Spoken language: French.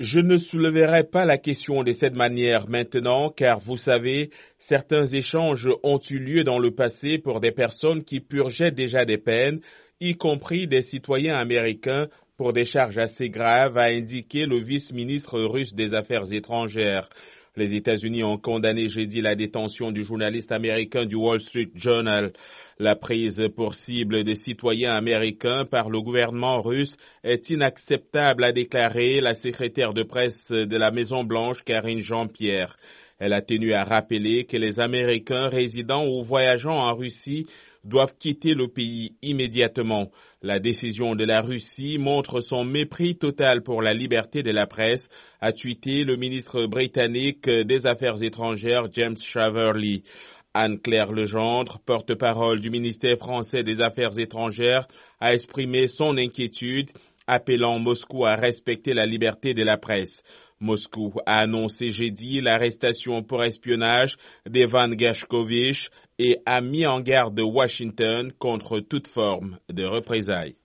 Je ne soulèverai pas la question de cette manière maintenant, car vous savez, certains échanges ont eu lieu dans le passé pour des personnes qui purgeaient déjà des peines, y compris des citoyens américains pour des charges assez graves, a indiqué le vice-ministre russe des Affaires étrangères. Les États-Unis ont condamné jeudi la détention du journaliste américain du Wall Street Journal. La prise pour cible des citoyens américains par le gouvernement russe est inacceptable, a déclaré la secrétaire de presse de la Maison-Blanche, Karine Jean-Pierre. Elle a tenu à rappeler que les Américains résidant ou voyageant en Russie doivent quitter le pays immédiatement. La décision de la Russie montre son mépris total pour la liberté de la presse, a tweeté le ministre britannique des Affaires étrangères James Shaverly. Anne-Claire Legendre, porte-parole du ministère français des Affaires étrangères, a exprimé son inquiétude, appelant Moscou à respecter la liberté de la presse. Moscou a annoncé jeudi l'arrestation pour espionnage d'Evan Gershkovich et a mis en garde Washington contre toute forme de représailles.